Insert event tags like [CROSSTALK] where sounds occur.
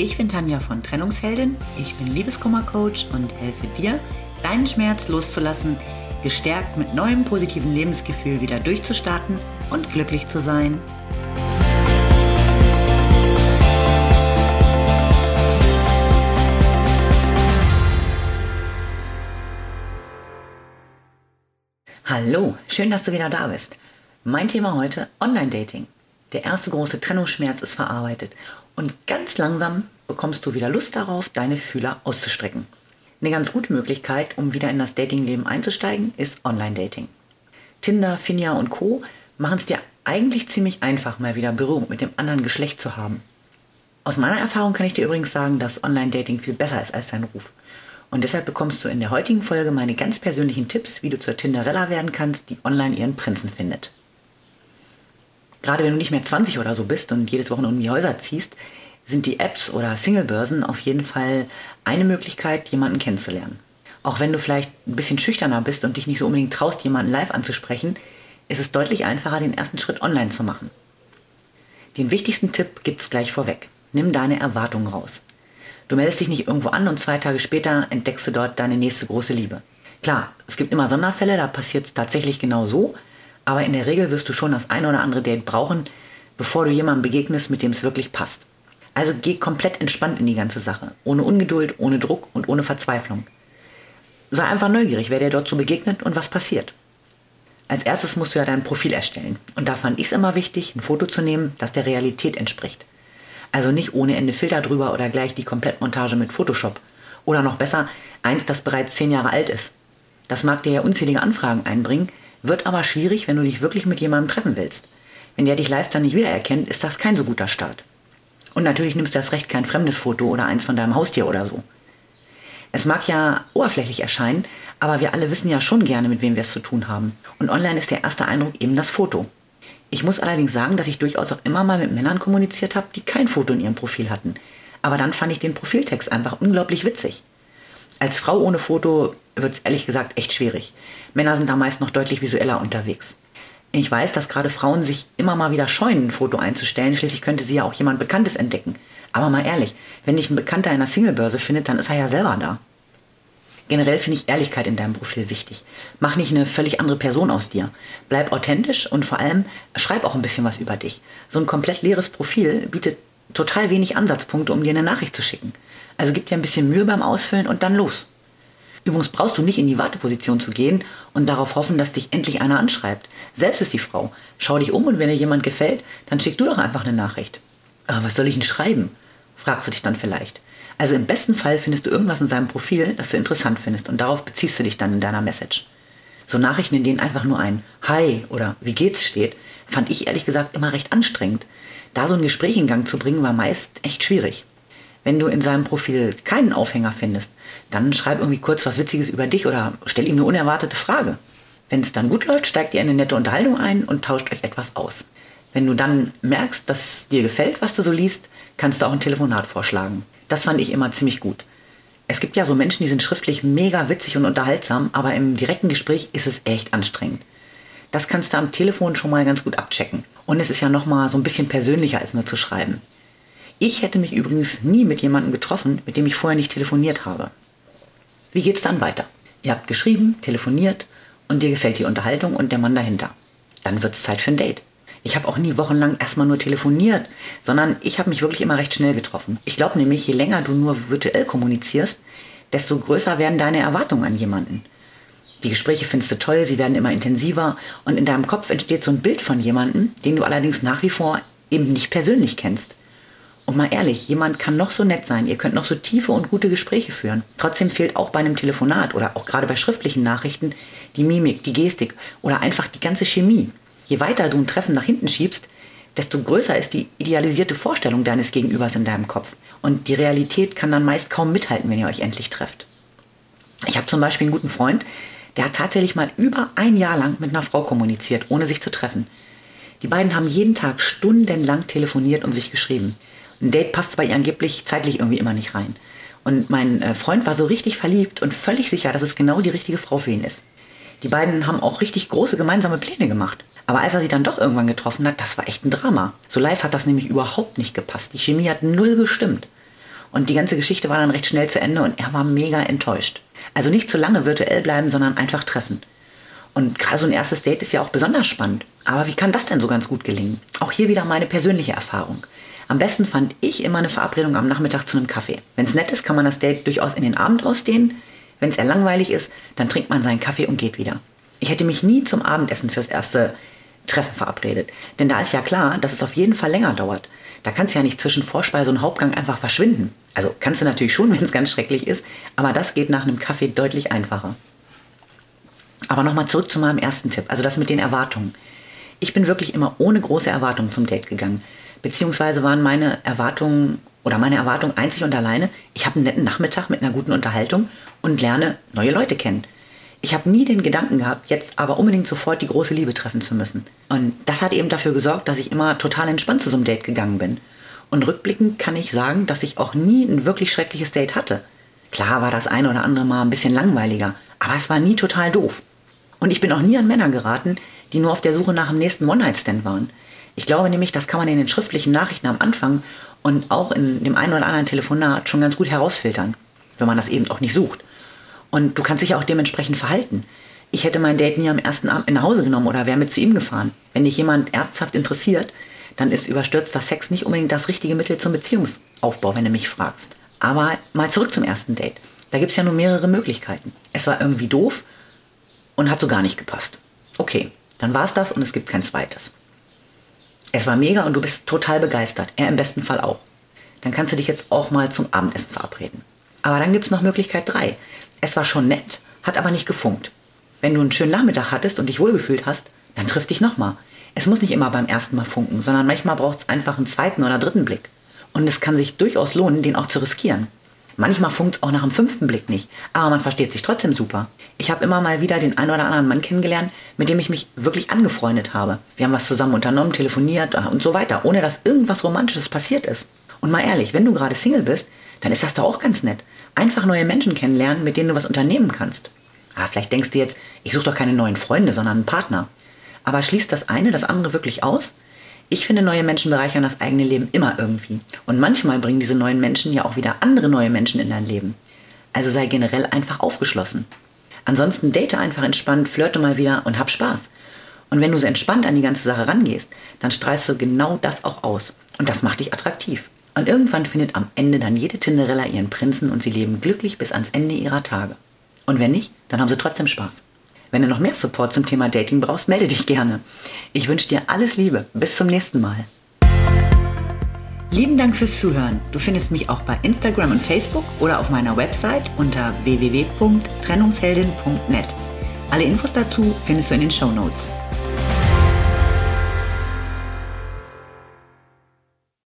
Ich bin Tanja von Trennungsheldin, ich bin Liebeskummercoach und helfe dir, deinen Schmerz loszulassen, gestärkt mit neuem positiven Lebensgefühl wieder durchzustarten und glücklich zu sein. Hallo, schön, dass du wieder da bist. Mein Thema heute Online-Dating. Der erste große Trennungsschmerz ist verarbeitet und ganz langsam bekommst du wieder Lust darauf, deine Fühler auszustrecken. Eine ganz gute Möglichkeit, um wieder in das Datingleben einzusteigen, ist Online-Dating. Tinder, Finja und Co. machen es dir eigentlich ziemlich einfach, mal wieder Berührung mit dem anderen Geschlecht zu haben. Aus meiner Erfahrung kann ich dir übrigens sagen, dass Online-Dating viel besser ist als dein Ruf. Und deshalb bekommst du in der heutigen Folge meine ganz persönlichen Tipps, wie du zur Tinderella werden kannst, die online ihren Prinzen findet gerade wenn du nicht mehr 20 oder so bist und jedes Wochenende um die Häuser ziehst, sind die Apps oder Singlebörsen auf jeden Fall eine Möglichkeit, jemanden kennenzulernen. Auch wenn du vielleicht ein bisschen schüchterner bist und dich nicht so unbedingt traust, jemanden live anzusprechen, ist es deutlich einfacher, den ersten Schritt online zu machen. Den wichtigsten Tipp gibt es gleich vorweg. Nimm deine Erwartungen raus. Du meldest dich nicht irgendwo an und zwei Tage später entdeckst du dort deine nächste große Liebe. Klar, es gibt immer Sonderfälle, da passiert es tatsächlich genau so, aber in der Regel wirst du schon das eine oder andere Date brauchen, bevor du jemandem begegnest, mit dem es wirklich passt. Also geh komplett entspannt in die ganze Sache, ohne Ungeduld, ohne Druck und ohne Verzweiflung. Sei einfach neugierig, wer dir dort so begegnet und was passiert. Als erstes musst du ja dein Profil erstellen. Und da fand ich es immer wichtig, ein Foto zu nehmen, das der Realität entspricht. Also nicht ohne Ende Filter drüber oder gleich die Komplettmontage mit Photoshop. Oder noch besser, eins, das bereits zehn Jahre alt ist. Das mag dir ja unzählige Anfragen einbringen, wird aber schwierig, wenn du dich wirklich mit jemandem treffen willst. Wenn der dich live dann nicht wiedererkennt, ist das kein so guter Start. Und natürlich nimmst du das Recht kein fremdes Foto oder eins von deinem Haustier oder so. Es mag ja oberflächlich erscheinen, aber wir alle wissen ja schon gerne, mit wem wir es zu tun haben. Und online ist der erste Eindruck eben das Foto. Ich muss allerdings sagen, dass ich durchaus auch immer mal mit Männern kommuniziert habe, die kein Foto in ihrem Profil hatten. Aber dann fand ich den Profiltext einfach unglaublich witzig. Als Frau ohne Foto wird es ehrlich gesagt echt schwierig. Männer sind da meist noch deutlich visueller unterwegs. Ich weiß, dass gerade Frauen sich immer mal wieder scheuen, ein Foto einzustellen. Schließlich könnte sie ja auch jemand Bekanntes entdecken. Aber mal ehrlich, wenn dich ein Bekannter in einer Singlebörse findet, dann ist er ja selber da. Generell finde ich Ehrlichkeit in deinem Profil wichtig. Mach nicht eine völlig andere Person aus dir. Bleib authentisch und vor allem schreib auch ein bisschen was über dich. So ein komplett leeres Profil bietet total wenig Ansatzpunkte, um dir eine Nachricht zu schicken. Also gib dir ein bisschen Mühe beim Ausfüllen und dann los. Übrigens brauchst du nicht in die Warteposition zu gehen und darauf hoffen, dass dich endlich einer anschreibt. Selbst ist die Frau. Schau dich um und wenn dir jemand gefällt, dann schick du doch einfach eine Nachricht. Aber was soll ich denn schreiben? fragst du dich dann vielleicht. Also im besten Fall findest du irgendwas in seinem Profil, das du interessant findest und darauf beziehst du dich dann in deiner Message. So Nachrichten, in denen einfach nur ein Hi oder Wie geht's steht, fand ich ehrlich gesagt immer recht anstrengend. Da so ein Gespräch in Gang zu bringen, war meist echt schwierig. Wenn du in seinem Profil keinen Aufhänger findest, dann schreib irgendwie kurz was Witziges über dich oder stell ihm eine unerwartete Frage. Wenn es dann gut läuft, steigt ihr in eine nette Unterhaltung ein und tauscht euch etwas aus. Wenn du dann merkst, dass dir gefällt, was du so liest, kannst du auch ein Telefonat vorschlagen. Das fand ich immer ziemlich gut. Es gibt ja so Menschen, die sind schriftlich mega witzig und unterhaltsam, aber im direkten Gespräch ist es echt anstrengend. Das kannst du am Telefon schon mal ganz gut abchecken. Und es ist ja noch mal so ein bisschen persönlicher als nur zu schreiben. Ich hätte mich übrigens nie mit jemandem getroffen, mit dem ich vorher nicht telefoniert habe. Wie geht's dann weiter? Ihr habt geschrieben, telefoniert und dir gefällt die Unterhaltung und der Mann dahinter. Dann wird's Zeit für ein Date. Ich habe auch nie wochenlang erstmal nur telefoniert, sondern ich habe mich wirklich immer recht schnell getroffen. Ich glaube nämlich, je länger du nur virtuell kommunizierst, desto größer werden deine Erwartungen an jemanden. Die Gespräche findest du toll, sie werden immer intensiver und in deinem Kopf entsteht so ein Bild von jemandem, den du allerdings nach wie vor eben nicht persönlich kennst. Und mal ehrlich, jemand kann noch so nett sein, ihr könnt noch so tiefe und gute Gespräche führen. Trotzdem fehlt auch bei einem Telefonat oder auch gerade bei schriftlichen Nachrichten die Mimik, die Gestik oder einfach die ganze Chemie. Je weiter du ein Treffen nach hinten schiebst, desto größer ist die idealisierte Vorstellung deines Gegenübers in deinem Kopf. Und die Realität kann dann meist kaum mithalten, wenn ihr euch endlich trefft. Ich habe zum Beispiel einen guten Freund, der hat tatsächlich mal über ein Jahr lang mit einer Frau kommuniziert, ohne sich zu treffen. Die beiden haben jeden Tag stundenlang telefoniert und sich geschrieben. Ein Date passte bei ihr angeblich zeitlich irgendwie immer nicht rein. Und mein äh, Freund war so richtig verliebt und völlig sicher, dass es genau die richtige Frau für ihn ist. Die beiden haben auch richtig große gemeinsame Pläne gemacht. Aber als er sie dann doch irgendwann getroffen hat, das war echt ein Drama. So live hat das nämlich überhaupt nicht gepasst. Die Chemie hat null gestimmt. Und die ganze Geschichte war dann recht schnell zu Ende und er war mega enttäuscht. Also nicht zu lange virtuell bleiben, sondern einfach treffen. Und gerade so ein erstes Date ist ja auch besonders spannend. Aber wie kann das denn so ganz gut gelingen? Auch hier wieder meine persönliche Erfahrung. Am besten fand ich immer eine Verabredung am Nachmittag zu einem Kaffee. Wenn es nett ist, kann man das Date durchaus in den Abend ausdehnen. Wenn es eher langweilig ist, dann trinkt man seinen Kaffee und geht wieder. Ich hätte mich nie zum Abendessen fürs erste Treffen verabredet. Denn da ist ja klar, dass es auf jeden Fall länger dauert. Da kannst du ja nicht zwischen Vorspeise und Hauptgang einfach verschwinden. Also kannst du natürlich schon, [LAUGHS] wenn es ganz schrecklich ist, aber das geht nach einem Kaffee deutlich einfacher. Aber nochmal zurück zu meinem ersten Tipp, also das mit den Erwartungen. Ich bin wirklich immer ohne große Erwartungen zum Date gegangen. Beziehungsweise waren meine Erwartungen oder meine Erwartungen einzig und alleine, ich habe einen netten Nachmittag mit einer guten Unterhaltung und lerne neue Leute kennen. Ich habe nie den Gedanken gehabt, jetzt aber unbedingt sofort die große Liebe treffen zu müssen. Und das hat eben dafür gesorgt, dass ich immer total entspannt zu so einem Date gegangen bin. Und rückblickend kann ich sagen, dass ich auch nie ein wirklich schreckliches Date hatte. Klar war das eine oder andere Mal ein bisschen langweiliger, aber es war nie total doof. Und ich bin auch nie an Männer geraten, die nur auf der Suche nach dem nächsten One-Night-Stand waren. Ich glaube nämlich, das kann man in den schriftlichen Nachrichten am Anfang und auch in dem einen oder anderen Telefonat schon ganz gut herausfiltern, wenn man das eben auch nicht sucht. Und du kannst dich auch dementsprechend verhalten. Ich hätte mein Date nie am ersten Abend nach Hause genommen oder wäre mit zu ihm gefahren. Wenn dich jemand ernsthaft interessiert, dann ist überstürzter Sex nicht unbedingt das richtige Mittel zum Beziehungsaufbau, wenn du mich fragst. Aber mal zurück zum ersten Date. Da gibt es ja nur mehrere Möglichkeiten. Es war irgendwie doof und hat so gar nicht gepasst. Okay, dann war es das und es gibt kein zweites. Es war mega und du bist total begeistert. Er im besten Fall auch. Dann kannst du dich jetzt auch mal zum Abendessen verabreden. Aber dann gibt es noch Möglichkeit 3. Es war schon nett, hat aber nicht gefunkt. Wenn du einen schönen Nachmittag hattest und dich wohlgefühlt hast, dann triff dich nochmal. Es muss nicht immer beim ersten Mal funken, sondern manchmal braucht es einfach einen zweiten oder dritten Blick. Und es kann sich durchaus lohnen, den auch zu riskieren. Manchmal funkt es auch nach dem fünften Blick nicht, aber man versteht sich trotzdem super. Ich habe immer mal wieder den einen oder anderen Mann kennengelernt, mit dem ich mich wirklich angefreundet habe. Wir haben was zusammen unternommen, telefoniert und so weiter, ohne dass irgendwas Romantisches passiert ist. Und mal ehrlich, wenn du gerade Single bist, dann ist das doch auch ganz nett. Einfach neue Menschen kennenlernen, mit denen du was unternehmen kannst. Ah, vielleicht denkst du jetzt, ich suche doch keine neuen Freunde, sondern einen Partner. Aber schließt das eine das andere wirklich aus? Ich finde, neue Menschen bereichern das eigene Leben immer irgendwie. Und manchmal bringen diese neuen Menschen ja auch wieder andere neue Menschen in dein Leben. Also sei generell einfach aufgeschlossen. Ansonsten date einfach entspannt, flirte mal wieder und hab Spaß. Und wenn du so entspannt an die ganze Sache rangehst, dann strahlst du genau das auch aus. Und das macht dich attraktiv. Und irgendwann findet am Ende dann jede Tinderella ihren Prinzen und sie leben glücklich bis ans Ende ihrer Tage. Und wenn nicht, dann haben sie trotzdem Spaß. Wenn du noch mehr Support zum Thema Dating brauchst, melde dich gerne. Ich wünsche dir alles Liebe. Bis zum nächsten Mal. Lieben Dank fürs Zuhören. Du findest mich auch bei Instagram und Facebook oder auf meiner Website unter www.trennungsheldin.net. Alle Infos dazu findest du in den Show Notes.